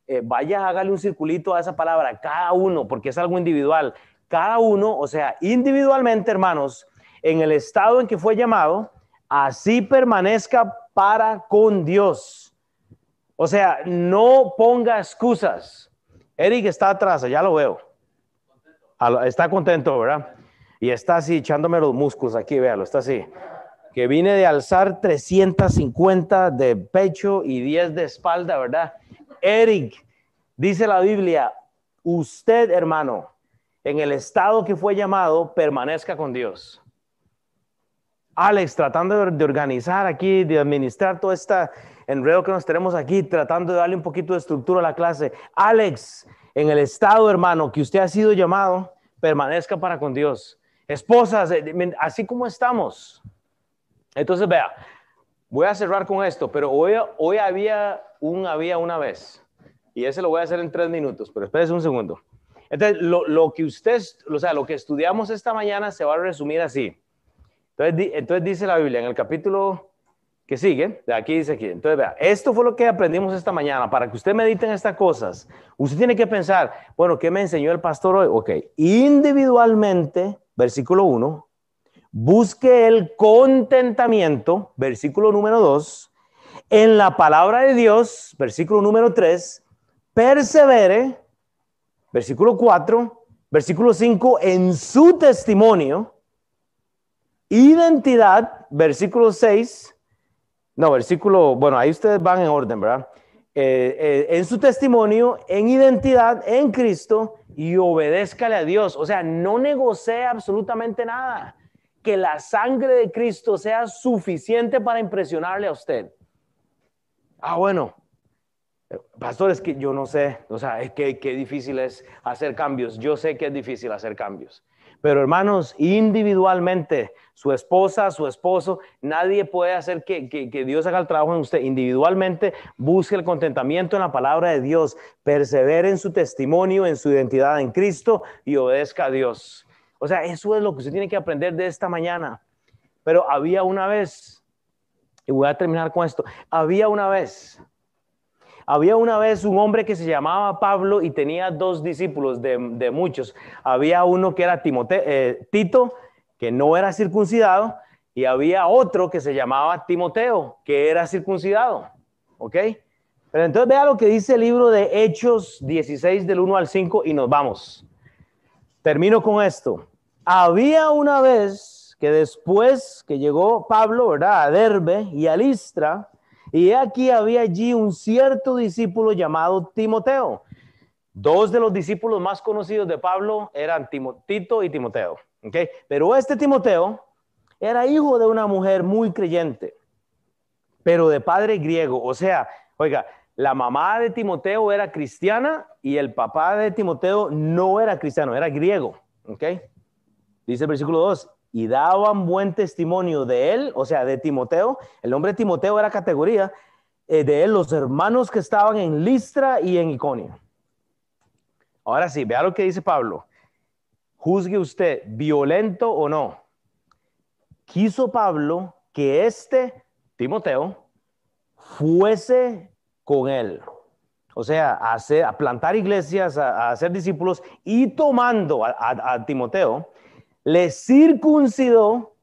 eh, vaya, hágale un circulito a esa palabra, cada uno, porque es algo individual, cada uno, o sea, individualmente, hermanos, en el estado en que fue llamado, así permanezca para con Dios. O sea, no ponga excusas. Eric está atrás, ya lo veo. Está contento, ¿verdad? Y está así echándome los músculos aquí, véalo, está así. Que vine de alzar 350 de pecho y 10 de espalda, ¿verdad? Eric, dice la Biblia, usted, hermano, en el estado que fue llamado, permanezca con Dios. Alex tratando de organizar aquí, de administrar todo este enredo que nos tenemos aquí, tratando de darle un poquito de estructura a la clase. Alex, en el estado, hermano, que usted ha sido llamado, permanezca para con Dios. Esposas, eh, así como estamos. Entonces, vea, voy a cerrar con esto, pero hoy, hoy había un había una vez, y ese lo voy a hacer en tres minutos, pero espérese un segundo. Entonces, lo, que usted, o sea, lo que estudiamos esta mañana se va a resumir así. Entonces, entonces dice la Biblia en el capítulo que sigue, de aquí dice aquí. Entonces, vea, esto fue lo que aprendimos esta mañana. Para que usted medite en estas cosas, usted tiene que pensar, bueno, ¿qué me enseñó el pastor hoy? Ok, individualmente, versículo 1, busque el contentamiento, versículo número 2, en la palabra de Dios, versículo número 3, persevere, versículo 4, versículo 5, en su testimonio, identidad, versículo 6, no, versículo, bueno, ahí ustedes van en orden, ¿verdad? Eh, eh, en su testimonio, en identidad, en Cristo, y obedézcale a Dios. O sea, no negocie absolutamente nada. Que la sangre de Cristo sea suficiente para impresionarle a usted. Ah, bueno, Pastor, es que yo no sé, o sea, es que qué difícil es hacer cambios. Yo sé que es difícil hacer cambios. Pero hermanos, individualmente, su esposa, su esposo, nadie puede hacer que, que, Dios haga el trabajo en usted. Individualmente, busque el contentamiento en la palabra de Dios, persevere en su testimonio, en su identidad en Cristo y obedezca a Dios. O sea, eso es lo que usted tiene que aprender de esta mañana. Pero había una vez, y voy a terminar con esto, había una vez había una vez un hombre que se llamaba Pablo y tenía dos discípulos de, muchos. Había uno que era eh, Tito, que no era circuncidado, y había otro que se llamaba Timoteo, que era circuncidado. ¿Ok? Pero entonces vea lo que dice el libro de Hechos 16 del 1 al 5 y nos vamos. Termino con esto. Había una vez que después que llegó Pablo, ¿verdad? A Derbe y a Listra, y aquí había allí un cierto discípulo llamado Timoteo. Dos de los discípulos más conocidos de Pablo eran Tito y Timoteo. ¿okay? Pero este Timoteo era hijo de una mujer muy creyente, pero de padre griego. O sea, oiga, la mamá de Timoteo era cristiana y el papá de Timoteo no era cristiano, era griego. ¿okay? Dice el versículo 2, y daban buen testimonio de él, o sea, de Timoteo. El nombre de Timoteo era categoría eh, de él, los hermanos que estaban en Listra y en Iconio. Ahora sí, vea lo que dice Pablo. Juzgue usted, violento o no. Quiso Pablo que este Timoteo fuese con él. O sea, a, hacer, a plantar iglesias, a, hacer discípulos y tomando a Timoteo, le circuncidó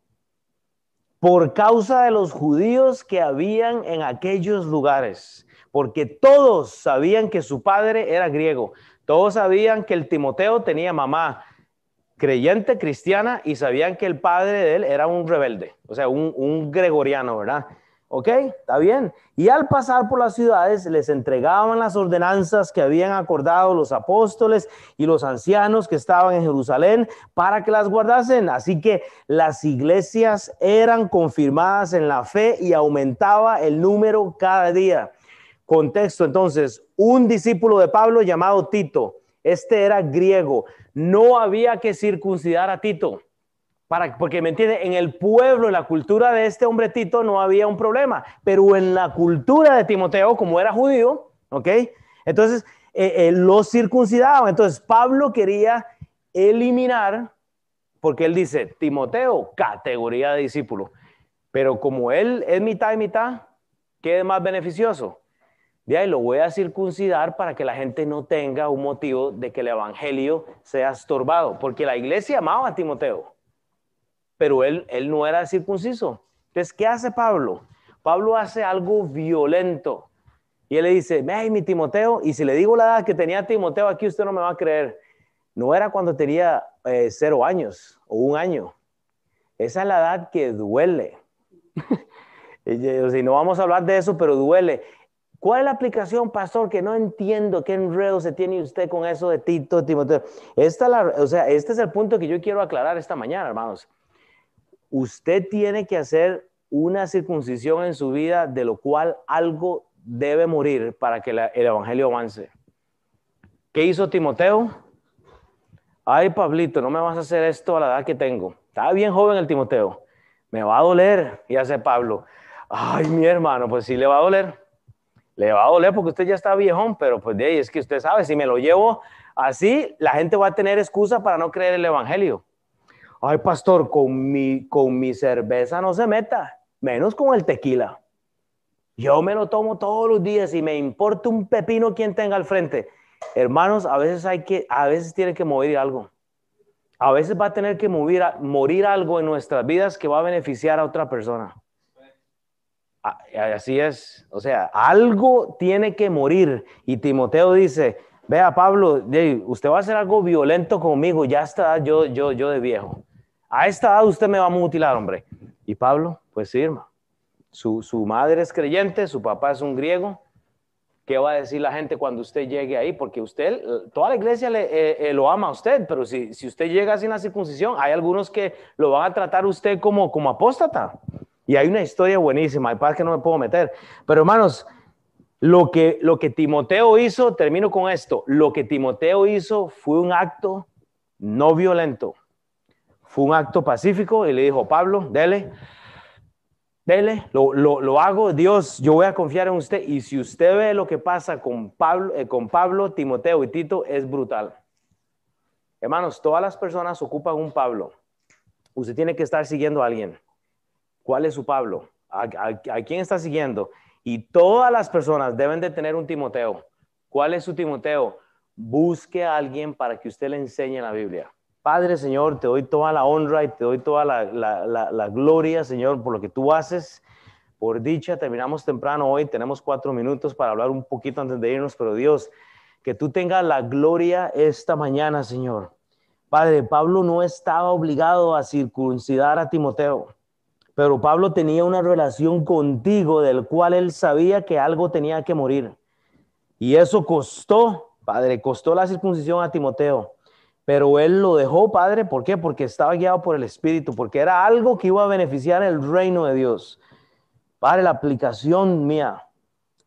por causa de los judíos que habían en aquellos lugares, porque todos sabían que su padre era griego, todos sabían que el Timoteo tenía mamá creyente cristiana y sabían que el padre de él era un rebelde, o sea, un, un gregoriano, ¿verdad? ¿Ok? Está bien. Y al pasar por las ciudades les entregaban las ordenanzas que habían acordado los apóstoles y los ancianos que estaban en Jerusalén para que las guardasen. Así que las iglesias eran confirmadas en la fe y aumentaba el número cada día. Contexto entonces, un discípulo de Pablo llamado Tito, este era griego, no había que circuncidar a Tito porque me entiende, en el pueblo, en la cultura de este hombre Tito no había un problema, pero en la cultura de Timoteo, como era judío, ¿ok? Entonces, eh, eh, lo circuncidaban. Entonces, Pablo quería eliminar, porque él dice, Timoteo, categoría de discípulo, pero como él es mitad y mitad, ¿qué es más beneficioso? De ahí lo voy a circuncidar para que la gente no tenga un motivo de que el evangelio sea estorbado, porque la iglesia amaba a Timoteo pero él, él no era circunciso. Entonces, ¿qué hace Pablo? Pablo hace algo violento. Y él le dice, hey, mi Timoteo, y si le digo la edad que tenía Timoteo aquí, usted no me va a creer. No era cuando tenía eh, cero años o un año. Esa es la edad que duele. si no vamos a hablar de eso, pero duele. ¿Cuál es la aplicación, pastor? Que no entiendo qué enredo se tiene usted con eso de Tito, Timoteo. Esta o sea, este es el punto que yo quiero aclarar esta mañana, hermanos usted tiene que hacer una circuncisión en su vida de lo cual algo debe morir para que el Evangelio avance. ¿Qué hizo Timoteo? Ay, Pablito, no me vas a hacer esto a la edad que tengo. Estaba bien joven el Timoteo. Me va a doler. Y hace Pablo, ay, mi hermano, pues sí le va a doler. Le va a doler porque usted ya está viejón, pero pues de ahí es que usted sabe, si me lo llevo así, la gente va a tener excusa para no creer el Evangelio. Ay, pastor, con mi, con mi cerveza no se meta, menos con el tequila. Yo me lo tomo todos los días y me importa un pepino quien tenga al frente. Hermanos, a veces hay que, a veces tiene que morir algo. A veces va a tener que morir, morir algo en nuestras vidas que va a beneficiar a otra persona. Así es. O sea, algo tiene que morir. Y Timoteo dice, vea Pablo, usted va a hacer algo violento conmigo, ya está yo, yo, yo de viejo. A esta edad usted me va a mutilar, hombre. Y Pablo, pues sí, Su, su madre es creyente, su papá es un griego. ¿Qué va a decir la gente cuando usted llegue ahí? Porque usted, toda la iglesia le, eh, eh, lo ama a usted, pero si, si, usted llega sin la circuncisión, hay algunos que lo van a tratar usted como, como apóstata. Y hay una historia buenísima, hay para que no me puedo meter. Pero hermanos, lo que, lo que Timoteo hizo, termino con esto, lo que Timoteo hizo fue un acto no violento, fue un acto pacífico y le dijo, Pablo, dele, dele, lo, lo, hago, Dios, yo voy a confiar en usted. Y si usted ve lo que pasa con Pablo, eh, con Pablo, Timoteo y Tito, es brutal. Hermanos, todas las personas ocupan un Pablo. Usted tiene que estar siguiendo a alguien. ¿Cuál es su Pablo? ¿A, quién está siguiendo? Y todas las personas deben de tener un Timoteo. ¿Cuál es su Timoteo? Busque a alguien para que usted le enseñe la Biblia. Padre, Señor, te doy toda la honra y te doy toda la, la, gloria, Señor, por lo que tú haces. Por dicha, terminamos temprano hoy, tenemos cuatro minutos para hablar un poquito antes de irnos, pero Dios, que tú tengas la gloria esta mañana, Señor. Padre, Pablo no estaba obligado a circuncidar a Timoteo. Pero Pablo tenía una relación contigo del cual él sabía que algo tenía que morir. Y eso costó, Padre, costó la circuncisión a Timoteo. Pero él lo dejó, Padre, ¿por qué? Porque estaba guiado por el Espíritu, porque era algo que iba a beneficiar el reino de Dios. Padre, la aplicación mía,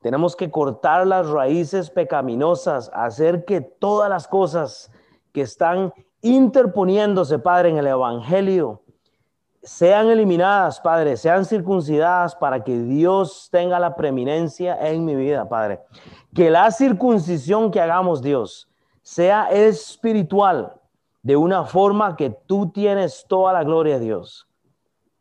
tenemos que cortar las raíces pecaminosas, hacer que todas las cosas que están interponiéndose, Padre, en el Evangelio, sean eliminadas, Padre, sean circuncidadas para que Dios tenga la preeminencia en mi vida, Padre. Que la circuncisión que hagamos, Dios, sea espiritual, de una forma que tú tienes toda la gloria de Dios.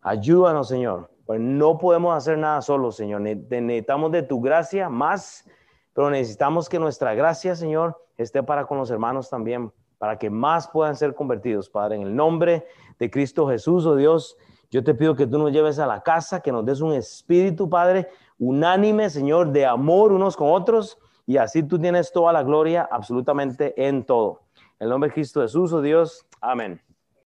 Ayúdanos, Señor, pues no podemos hacer nada solo, Señor. Necesitamos de tu gracia más, pero necesitamos que nuestra gracia, Señor, esté para con los hermanos también, para que más puedan ser convertidos, Padre, en el nombre de Cristo Jesús, oh Dios. Yo te pido que tú nos lleves a la casa, que nos des un espíritu, Padre, unánime, Señor, de amor unos con otros, y así tú tienes toda la gloria absolutamente en todo. En el nombre de Cristo Jesús, oh Dios. Amén.